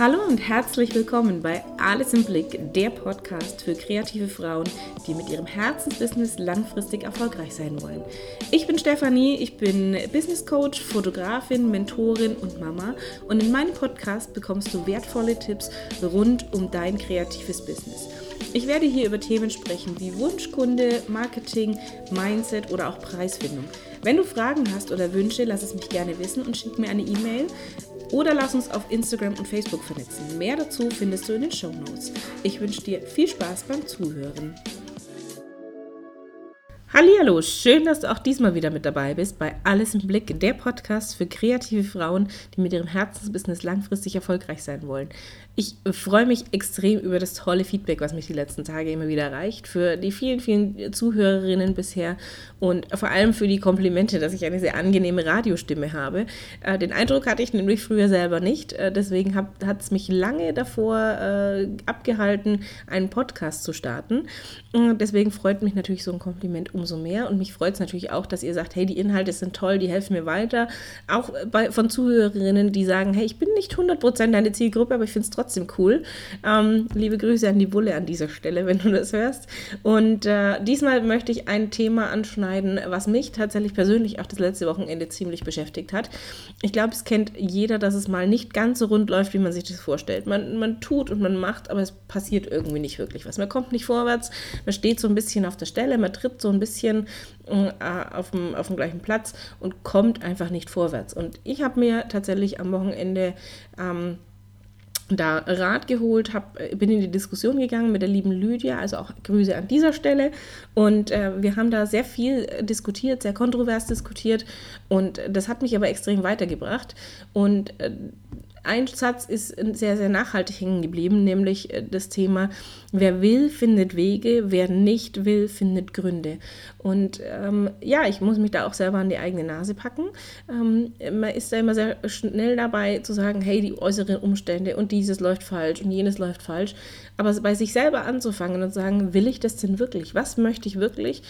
Hallo und herzlich willkommen bei Alles im Blick, der Podcast für kreative Frauen, die mit ihrem Herzensbusiness langfristig erfolgreich sein wollen. Ich bin Stefanie, ich bin Business Coach, Fotografin, Mentorin und Mama und in meinem Podcast bekommst du wertvolle Tipps rund um dein kreatives Business. Ich werde hier über Themen sprechen wie Wunschkunde, Marketing, Mindset oder auch Preisfindung. Wenn du Fragen hast oder Wünsche, lass es mich gerne wissen und schick mir eine E-Mail oder lass uns auf Instagram und Facebook vernetzen. Mehr dazu findest du in den Show Notes. Ich wünsche dir viel Spaß beim Zuhören. Hallo, schön, dass du auch diesmal wieder mit dabei bist bei Alles im Blick, der Podcast für kreative Frauen, die mit ihrem Herzensbusiness langfristig erfolgreich sein wollen. Ich freue mich extrem über das tolle Feedback, was mich die letzten Tage immer wieder erreicht, für die vielen, vielen Zuhörerinnen bisher und vor allem für die Komplimente, dass ich eine sehr angenehme Radiostimme habe. Äh, den Eindruck hatte ich nämlich früher selber nicht, äh, deswegen hat es mich lange davor äh, abgehalten, einen Podcast zu starten. Deswegen freut mich natürlich so ein Kompliment umso mehr und mich freut es natürlich auch, dass ihr sagt, hey, die Inhalte sind toll, die helfen mir weiter. Auch bei, von Zuhörerinnen, die sagen, hey, ich bin nicht 100% deine Zielgruppe, aber ich finde es trotzdem cool. Ähm, liebe Grüße an die Wulle an dieser Stelle, wenn du das hörst. Und äh, diesmal möchte ich ein Thema anschneiden, was mich tatsächlich persönlich auch das letzte Wochenende ziemlich beschäftigt hat. Ich glaube, es kennt jeder, dass es mal nicht ganz so rund läuft, wie man sich das vorstellt. Man, man tut und man macht, aber es passiert irgendwie nicht wirklich was. Man kommt nicht vorwärts, man steht so ein bisschen auf der Stelle, man tritt so ein bisschen äh, auf, dem, auf dem gleichen Platz und kommt einfach nicht vorwärts. Und ich habe mir tatsächlich am Wochenende ähm, da Rat geholt, hab, äh, bin in die Diskussion gegangen mit der lieben Lydia, also auch Grüße an dieser Stelle. Und äh, wir haben da sehr viel diskutiert, sehr kontrovers diskutiert. Und das hat mich aber extrem weitergebracht. Und äh, ein Satz ist sehr, sehr nachhaltig hängen geblieben, nämlich äh, das Thema, wer will, findet Wege, wer nicht will, findet Gründe. Und ähm, ja, ich muss mich da auch selber an die eigene Nase packen. Ähm, man ist da immer sehr schnell dabei zu sagen, hey, die äußeren Umstände und dieses läuft falsch und jenes läuft falsch. Aber bei sich selber anzufangen und zu sagen, will ich das denn wirklich? Was möchte ich wirklich?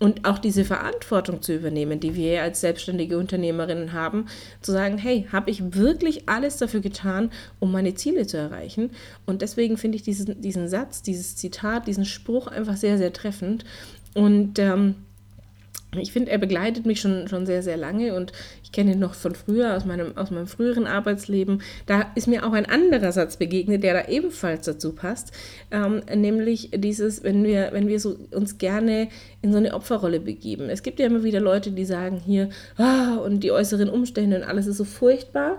Und auch diese Verantwortung zu übernehmen, die wir als selbstständige Unternehmerinnen haben, zu sagen, hey, habe ich wirklich alles dafür getan, um meine Ziele zu erreichen? Und deswegen finde ich diesen, diesen Satz, dieses Zitat, diesen Spruch einfach sehr, sehr treffend. Und ähm, ich finde, er begleitet mich schon, schon sehr, sehr lange und ich kenne ihn noch von früher, aus meinem, aus meinem früheren Arbeitsleben. Da ist mir auch ein anderer Satz begegnet, der da ebenfalls dazu passt, ähm, nämlich dieses, wenn wir, wenn wir so uns gerne in so eine Opferrolle begeben. Es gibt ja immer wieder Leute, die sagen hier, ah, und die äußeren Umstände und alles ist so furchtbar.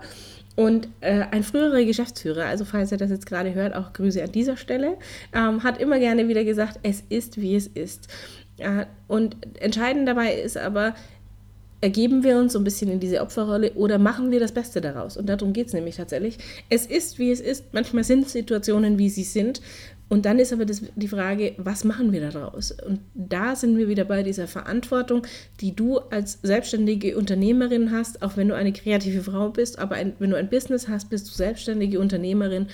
Und äh, ein früherer Geschäftsführer, also falls er das jetzt gerade hört, auch Grüße an dieser Stelle, ähm, hat immer gerne wieder gesagt, es ist, wie es ist. Und entscheidend dabei ist aber, ergeben wir uns so ein bisschen in diese Opferrolle oder machen wir das Beste daraus? Und darum geht es nämlich tatsächlich. Es ist, wie es ist. Manchmal sind Situationen, wie sie sind. Und dann ist aber das, die Frage, was machen wir daraus? Und da sind wir wieder bei dieser Verantwortung, die du als selbstständige Unternehmerin hast, auch wenn du eine kreative Frau bist, aber ein, wenn du ein Business hast, bist du selbstständige Unternehmerin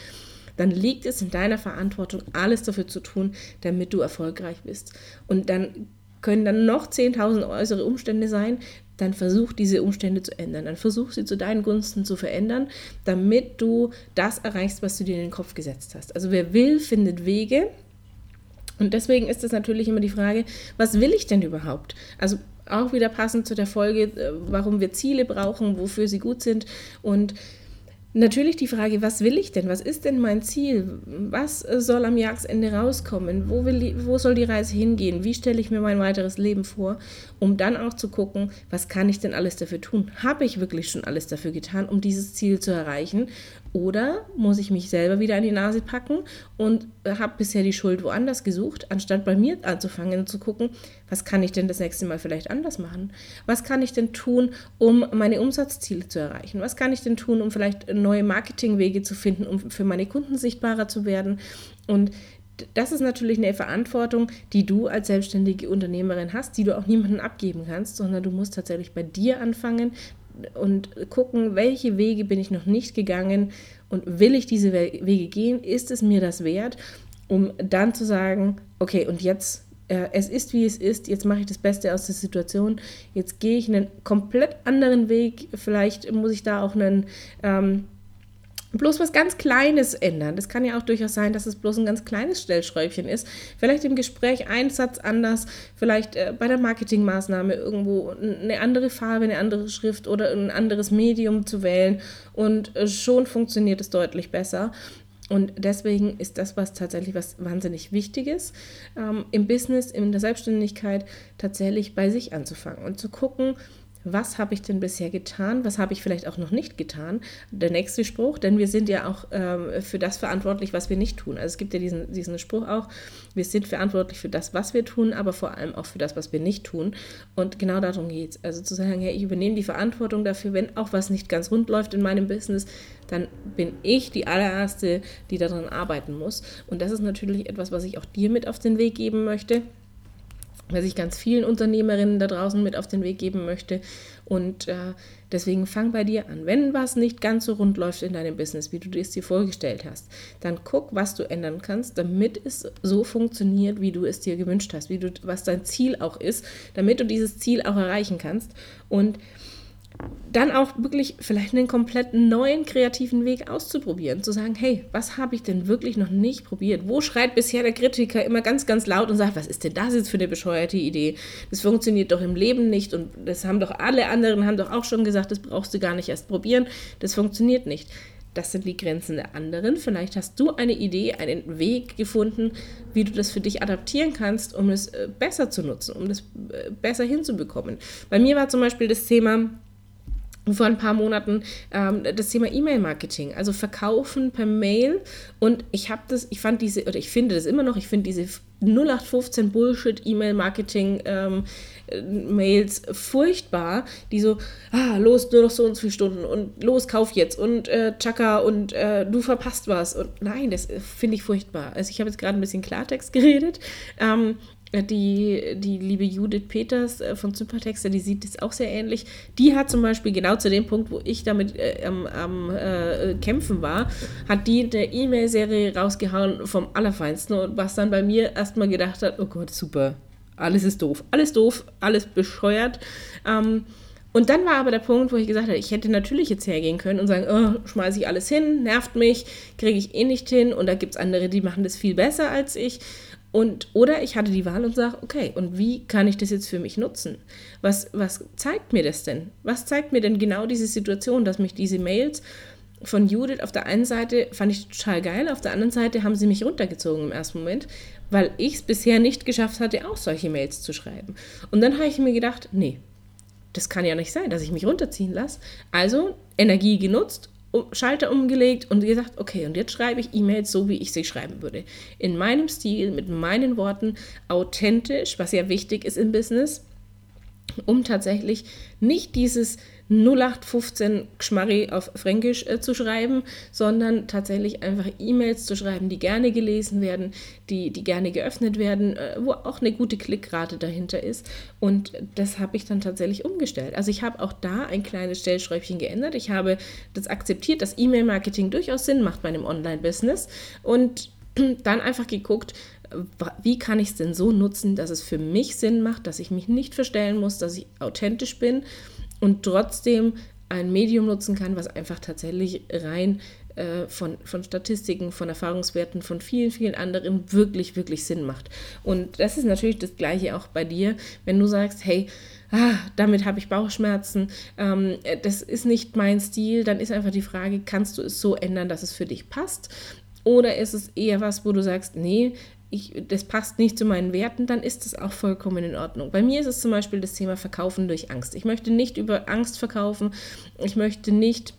dann liegt es in deiner Verantwortung, alles dafür zu tun, damit du erfolgreich bist. Und dann können dann noch 10.000 äußere Umstände sein, dann versuch diese Umstände zu ändern. Dann versuch sie zu deinen Gunsten zu verändern, damit du das erreichst, was du dir in den Kopf gesetzt hast. Also wer will, findet Wege. Und deswegen ist es natürlich immer die Frage, was will ich denn überhaupt? Also auch wieder passend zu der Folge, äh, warum wir Ziele brauchen, wofür sie gut sind. Und Natürlich die Frage, was will ich denn? Was ist denn mein Ziel? Was soll am Jahresende rauskommen? Wo, will, wo soll die Reise hingehen? Wie stelle ich mir mein weiteres Leben vor? Um dann auch zu gucken, was kann ich denn alles dafür tun? Habe ich wirklich schon alles dafür getan, um dieses Ziel zu erreichen? Oder muss ich mich selber wieder an die Nase packen und habe bisher die Schuld woanders gesucht, anstatt bei mir anzufangen und zu gucken, was kann ich denn das nächste Mal vielleicht anders machen? Was kann ich denn tun, um meine Umsatzziele zu erreichen? Was kann ich denn tun, um vielleicht neue Marketingwege zu finden, um für meine Kunden sichtbarer zu werden? Und das ist natürlich eine Verantwortung, die du als selbstständige Unternehmerin hast, die du auch niemandem abgeben kannst, sondern du musst tatsächlich bei dir anfangen, und gucken, welche Wege bin ich noch nicht gegangen und will ich diese Wege gehen? Ist es mir das wert? Um dann zu sagen, okay, und jetzt, äh, es ist wie es ist, jetzt mache ich das Beste aus der Situation, jetzt gehe ich einen komplett anderen Weg, vielleicht muss ich da auch einen, ähm, bloß was ganz Kleines ändern. Das kann ja auch durchaus sein, dass es bloß ein ganz kleines Stellschräubchen ist. Vielleicht im Gespräch ein Satz anders, vielleicht äh, bei der Marketingmaßnahme irgendwo eine andere Farbe, eine andere Schrift oder ein anderes Medium zu wählen und äh, schon funktioniert es deutlich besser. Und deswegen ist das was tatsächlich was wahnsinnig Wichtiges ähm, im Business, in der Selbstständigkeit tatsächlich bei sich anzufangen und zu gucken, was habe ich denn bisher getan, was habe ich vielleicht auch noch nicht getan. Der nächste Spruch, denn wir sind ja auch ähm, für das verantwortlich, was wir nicht tun. Also es gibt ja diesen, diesen Spruch auch, wir sind verantwortlich für das, was wir tun, aber vor allem auch für das, was wir nicht tun. Und genau darum geht es. Also zu sagen, hey, ich übernehme die Verantwortung dafür, wenn auch was nicht ganz rund läuft in meinem Business, dann bin ich die allererste, die daran arbeiten muss. Und das ist natürlich etwas, was ich auch dir mit auf den Weg geben möchte was ich ganz vielen Unternehmerinnen da draußen mit auf den Weg geben möchte. Und äh, deswegen fang bei dir an. Wenn was nicht ganz so rund läuft in deinem Business, wie du es dir vorgestellt hast, dann guck, was du ändern kannst, damit es so funktioniert, wie du es dir gewünscht hast, wie du, was dein Ziel auch ist, damit du dieses Ziel auch erreichen kannst. Und dann auch wirklich vielleicht einen kompletten neuen kreativen Weg auszuprobieren, zu sagen, hey, was habe ich denn wirklich noch nicht probiert? Wo schreit bisher der Kritiker immer ganz, ganz laut und sagt, was ist denn das jetzt für eine bescheuerte Idee? Das funktioniert doch im Leben nicht und das haben doch alle anderen, haben doch auch schon gesagt, das brauchst du gar nicht erst probieren, das funktioniert nicht. Das sind die Grenzen der anderen. Vielleicht hast du eine Idee, einen Weg gefunden, wie du das für dich adaptieren kannst, um es äh, besser zu nutzen, um das äh, besser hinzubekommen. Bei mir war zum Beispiel das Thema, vor ein paar Monaten ähm, das Thema E-Mail-Marketing, also Verkaufen per Mail. Und ich habe das, ich fand diese, oder ich finde das immer noch, ich finde diese 0815 Bullshit E-Mail-Marketing ähm, Mails furchtbar, die so, ah, los, nur noch so und so viele Stunden und los, kauf jetzt und äh, Chaka und äh, du verpasst was. Und nein, das finde ich furchtbar. Also ich habe jetzt gerade ein bisschen Klartext geredet. Ähm, äh, die, die liebe Judith Peters äh, von Supertexter, die sieht das auch sehr ähnlich. Die hat zum Beispiel genau zu dem Punkt, wo ich damit äh, am, äh, Kämpfen war, hat die eine E-Mail-Serie rausgehauen vom Allerfeinsten und was dann bei mir erstmal gedacht hat, oh Gott, super, alles ist doof, alles doof, alles bescheuert. Ähm, und dann war aber der Punkt, wo ich gesagt habe, ich hätte natürlich jetzt hergehen können und sagen, oh, schmeiße ich alles hin, nervt mich, kriege ich eh nicht hin und da gibt es andere, die machen das viel besser als ich. Und, oder ich hatte die Wahl und sage, okay, und wie kann ich das jetzt für mich nutzen? Was, was zeigt mir das denn? Was zeigt mir denn genau diese Situation, dass mich diese Mails von Judith auf der einen Seite fand ich total geil, auf der anderen Seite haben sie mich runtergezogen im ersten Moment, weil ich es bisher nicht geschafft hatte, auch solche Mails zu schreiben. Und dann habe ich mir gedacht, nee, das kann ja nicht sein, dass ich mich runterziehen lasse. Also Energie genutzt Schalter umgelegt und gesagt, okay, und jetzt schreibe ich E-Mails so, wie ich sie schreiben würde. In meinem Stil, mit meinen Worten, authentisch, was ja wichtig ist im Business, um tatsächlich nicht dieses 0815 Geschmarri auf Fränkisch äh, zu schreiben, sondern tatsächlich einfach E-Mails zu schreiben, die gerne gelesen werden, die, die gerne geöffnet werden, äh, wo auch eine gute Klickrate dahinter ist. Und das habe ich dann tatsächlich umgestellt. Also ich habe auch da ein kleines Stellschräubchen geändert. Ich habe das akzeptiert, dass E-Mail-Marketing durchaus Sinn macht bei einem Online-Business und dann einfach geguckt, wie kann ich es denn so nutzen, dass es für mich Sinn macht, dass ich mich nicht verstellen muss, dass ich authentisch bin und trotzdem ein Medium nutzen kann, was einfach tatsächlich rein äh, von, von Statistiken, von Erfahrungswerten, von vielen, vielen anderen wirklich, wirklich Sinn macht. Und das ist natürlich das Gleiche auch bei dir, wenn du sagst, hey, ah, damit habe ich Bauchschmerzen, ähm, das ist nicht mein Stil, dann ist einfach die Frage, kannst du es so ändern, dass es für dich passt? Oder ist es eher was, wo du sagst, nee, ich, das passt nicht zu meinen Werten, dann ist das auch vollkommen in Ordnung. Bei mir ist es zum Beispiel das Thema Verkaufen durch Angst. Ich möchte nicht über Angst verkaufen. Ich möchte nicht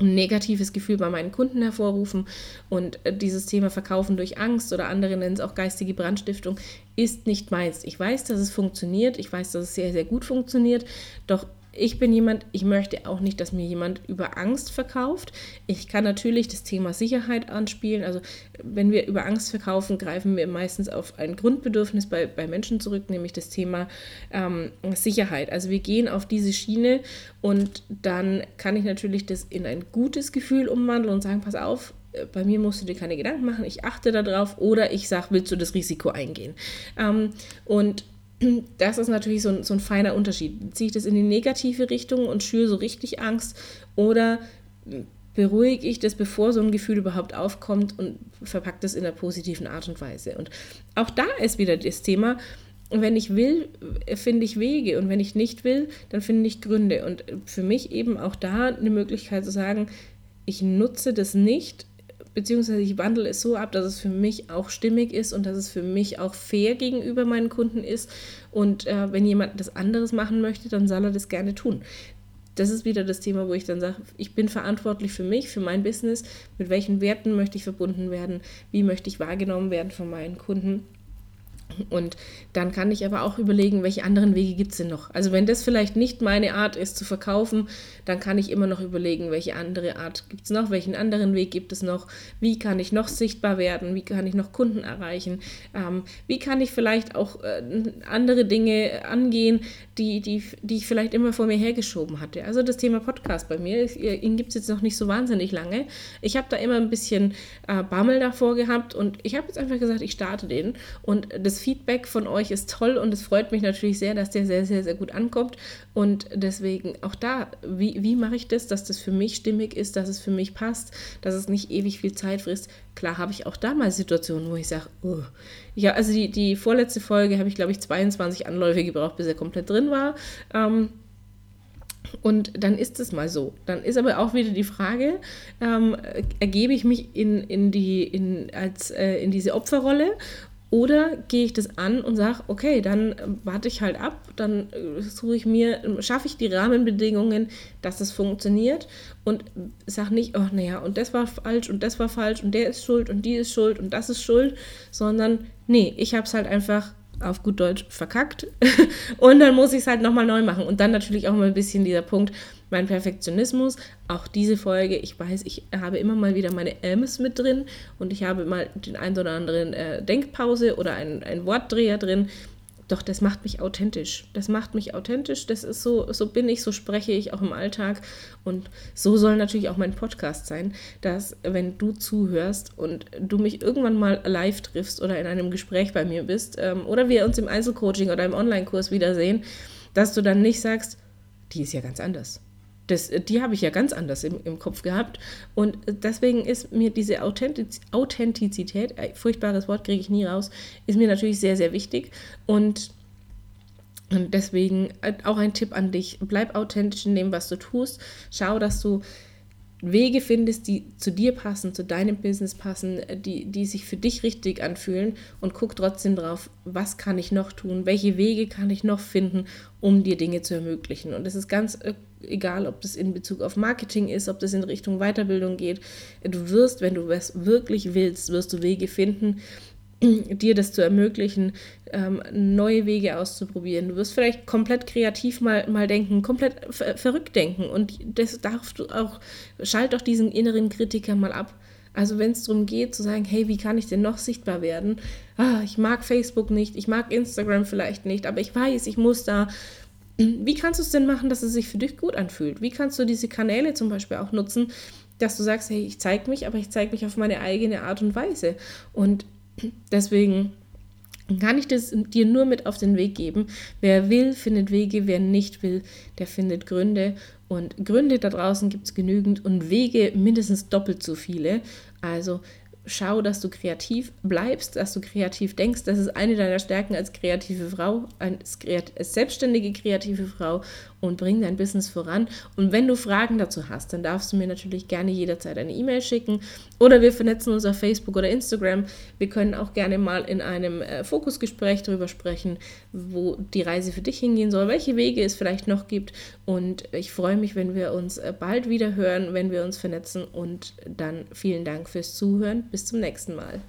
ein negatives Gefühl bei meinen Kunden hervorrufen. Und äh, dieses Thema Verkaufen durch Angst oder andere nennen es auch geistige Brandstiftung, ist nicht meins. Ich weiß, dass es funktioniert. Ich weiß, dass es sehr, sehr gut funktioniert. Doch ich bin jemand, ich möchte auch nicht, dass mir jemand über Angst verkauft. Ich kann natürlich das Thema Sicherheit anspielen. Also wenn wir über Angst verkaufen, greifen wir meistens auf ein Grundbedürfnis bei, bei Menschen zurück, nämlich das Thema ähm, Sicherheit. Also wir gehen auf diese Schiene und dann kann ich natürlich das in ein gutes Gefühl umwandeln und sagen, pass auf, äh, bei mir musst du dir keine Gedanken machen, ich achte darauf oder ich sage, willst du das Risiko eingehen? Ähm, und das ist natürlich so ein, so ein feiner Unterschied. Ziehe ich das in die negative Richtung und schüre so richtig Angst oder beruhige ich das, bevor so ein Gefühl überhaupt aufkommt und verpacke das in einer positiven Art und Weise. Und auch da ist wieder das Thema, wenn ich will, finde ich Wege und wenn ich nicht will, dann finde ich Gründe. Und für mich eben auch da eine Möglichkeit zu sagen, ich nutze das nicht, beziehungsweise ich wandle es so ab, dass es für mich auch stimmig ist und dass es für mich auch fair gegenüber meinen Kunden ist. Und äh, wenn jemand das anderes machen möchte, dann soll er das gerne tun. Das ist wieder das Thema, wo ich dann sage, ich bin verantwortlich für mich, für mein Business, mit welchen Werten möchte ich verbunden werden, wie möchte ich wahrgenommen werden von meinen Kunden und dann kann ich aber auch überlegen, welche anderen Wege gibt es denn noch. Also wenn das vielleicht nicht meine Art ist zu verkaufen, dann kann ich immer noch überlegen, welche andere Art gibt es noch, welchen anderen Weg gibt es noch, wie kann ich noch sichtbar werden, wie kann ich noch Kunden erreichen, ähm, wie kann ich vielleicht auch äh, andere Dinge angehen, die, die, die ich vielleicht immer vor mir hergeschoben hatte. Also das Thema Podcast bei mir, ihn gibt es jetzt noch nicht so wahnsinnig lange. Ich habe da immer ein bisschen äh, Bammel davor gehabt und ich habe jetzt einfach gesagt, ich starte den und das Feedback von euch ist toll und es freut mich natürlich sehr, dass der sehr, sehr, sehr gut ankommt. Und deswegen auch da, wie, wie mache ich das, dass das für mich stimmig ist, dass es für mich passt, dass es nicht ewig viel Zeit frisst. Klar habe ich auch da mal Situationen, wo ich sage, oh. ja, also die, die vorletzte Folge habe ich, glaube ich, 22 Anläufe gebraucht, bis er komplett drin war. Ähm, und dann ist es mal so. Dann ist aber auch wieder die Frage, ähm, ergebe ich mich in, in, die, in, als, äh, in diese Opferrolle oder gehe ich das an und sage, okay, dann warte ich halt ab, dann äh, suche ich mir, schaffe ich die Rahmenbedingungen, dass es funktioniert und sage nicht, oh naja, und das war falsch und das war falsch und der ist schuld und die ist schuld und das ist schuld, sondern nee, ich habe es halt einfach auf gut Deutsch verkackt. Und dann muss ich es halt nochmal neu machen. Und dann natürlich auch mal ein bisschen dieser Punkt, mein Perfektionismus, auch diese Folge, ich weiß, ich habe immer mal wieder meine Ms mit drin und ich habe mal den einen oder anderen äh, Denkpause oder einen, einen Wortdreher drin. Doch das macht mich authentisch. Das macht mich authentisch. Das ist so, so bin ich, so spreche ich auch im Alltag. Und so soll natürlich auch mein Podcast sein, dass wenn du zuhörst und du mich irgendwann mal live triffst oder in einem Gespräch bei mir bist ähm, oder wir uns im Einzelcoaching oder im Online-Kurs wiedersehen, dass du dann nicht sagst, die ist ja ganz anders das, die habe ich ja ganz anders im, im Kopf gehabt. Und deswegen ist mir diese Authentiz Authentizität, ein furchtbares Wort kriege ich nie raus, ist mir natürlich sehr, sehr wichtig. Und, und deswegen auch ein Tipp an dich, bleib authentisch in dem, was du tust. Schau, dass du Wege findest, die zu dir passen, zu deinem Business passen, die, die sich für dich richtig anfühlen und guck trotzdem drauf, was kann ich noch tun, welche Wege kann ich noch finden, um dir Dinge zu ermöglichen. Und es ist ganz äh, egal, ob das in Bezug auf Marketing ist, ob das in Richtung Weiterbildung geht. Du wirst, wenn du es wirklich willst, wirst du Wege finden, dir das zu ermöglichen, ähm, neue Wege auszuprobieren. Du wirst vielleicht komplett kreativ mal, mal denken, komplett ver verrückt denken und das darfst du auch, schalt doch diesen inneren Kritiker mal ab. Also wenn es darum geht zu sagen, hey, wie kann ich denn noch sichtbar werden? Ah, ich mag Facebook nicht, ich mag Instagram vielleicht nicht, aber ich weiß, ich muss da. Wie kannst du es denn machen, dass es sich für dich gut anfühlt? Wie kannst du diese Kanäle zum Beispiel auch nutzen, dass du sagst, hey, ich zeige mich, aber ich zeige mich auf meine eigene Art und Weise. Und Deswegen kann ich das dir nur mit auf den Weg geben. Wer will, findet Wege, wer nicht will, der findet Gründe. Und Gründe da draußen gibt es genügend und Wege mindestens doppelt so viele. Also schau, dass du kreativ bleibst, dass du kreativ denkst. Das ist eine deiner Stärken als kreative Frau, als, als selbstständige kreative Frau und bring dein Business voran. Und wenn du Fragen dazu hast, dann darfst du mir natürlich gerne jederzeit eine E-Mail schicken oder wir vernetzen uns auf Facebook oder Instagram. Wir können auch gerne mal in einem äh, Fokusgespräch darüber sprechen, wo die Reise für dich hingehen soll, welche Wege es vielleicht noch gibt. Und ich freue mich, wenn wir uns äh, bald wieder hören, wenn wir uns vernetzen. Und dann vielen Dank fürs Zuhören. Bis zum nächsten Mal.